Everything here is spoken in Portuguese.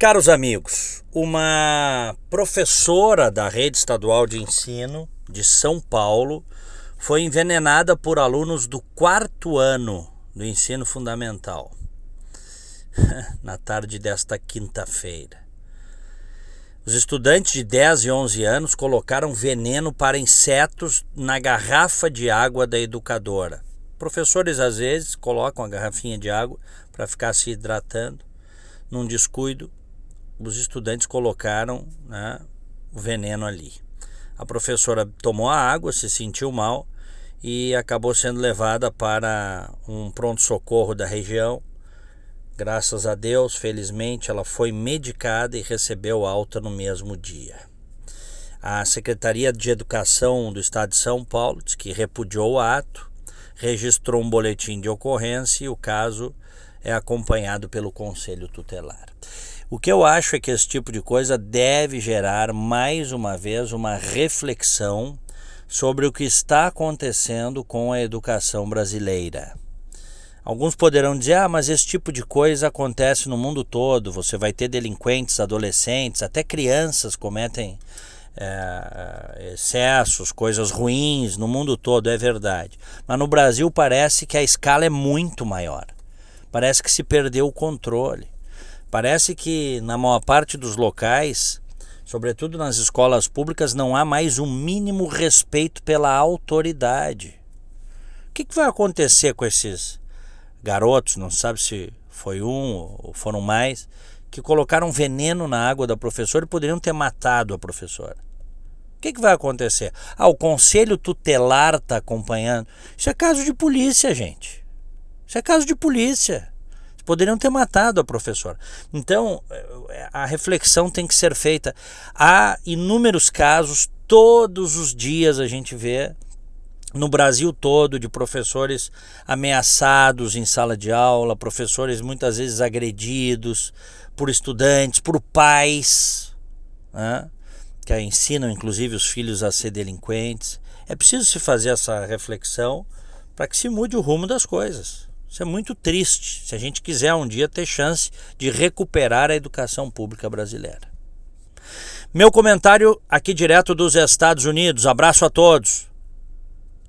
Caros amigos, uma professora da rede estadual de ensino de São Paulo foi envenenada por alunos do quarto ano do ensino fundamental na tarde desta quinta-feira. Os estudantes de 10 e 11 anos colocaram veneno para insetos na garrafa de água da educadora. Professores às vezes colocam a garrafinha de água para ficar se hidratando. Num descuido, os estudantes colocaram né, o veneno ali. A professora tomou a água, se sentiu mal e acabou sendo levada para um pronto-socorro da região. Graças a Deus, felizmente, ela foi medicada e recebeu alta no mesmo dia. A Secretaria de Educação do Estado de São Paulo disse que repudiou o ato registrou um boletim de ocorrência e o caso é acompanhado pelo conselho tutelar. O que eu acho é que esse tipo de coisa deve gerar mais uma vez uma reflexão sobre o que está acontecendo com a educação brasileira. Alguns poderão dizer: ah, mas esse tipo de coisa acontece no mundo todo. Você vai ter delinquentes, adolescentes, até crianças cometem é, excessos, coisas ruins no mundo todo, é verdade. Mas no Brasil parece que a escala é muito maior. Parece que se perdeu o controle. Parece que na maior parte dos locais, sobretudo nas escolas públicas, não há mais um mínimo respeito pela autoridade. O que, que vai acontecer com esses garotos? Não sabe se foi um ou foram mais que colocaram veneno na água da professora e poderiam ter matado a professora. O que, que vai acontecer? Ah, o conselho tutelar está acompanhando. Isso é caso de polícia, gente. Isso é caso de polícia. Poderiam ter matado a professora. Então, eh, a reflexão tem que ser feita. Há inúmeros casos, todos os dias a gente vê no Brasil todo de professores ameaçados em sala de aula, professores muitas vezes agredidos por estudantes, por pais, né, que ensinam inclusive os filhos a ser delinquentes. É preciso se fazer essa reflexão para que se mude o rumo das coisas. Isso é muito triste se a gente quiser um dia ter chance de recuperar a educação pública brasileira. Meu comentário aqui direto dos Estados Unidos. Abraço a todos.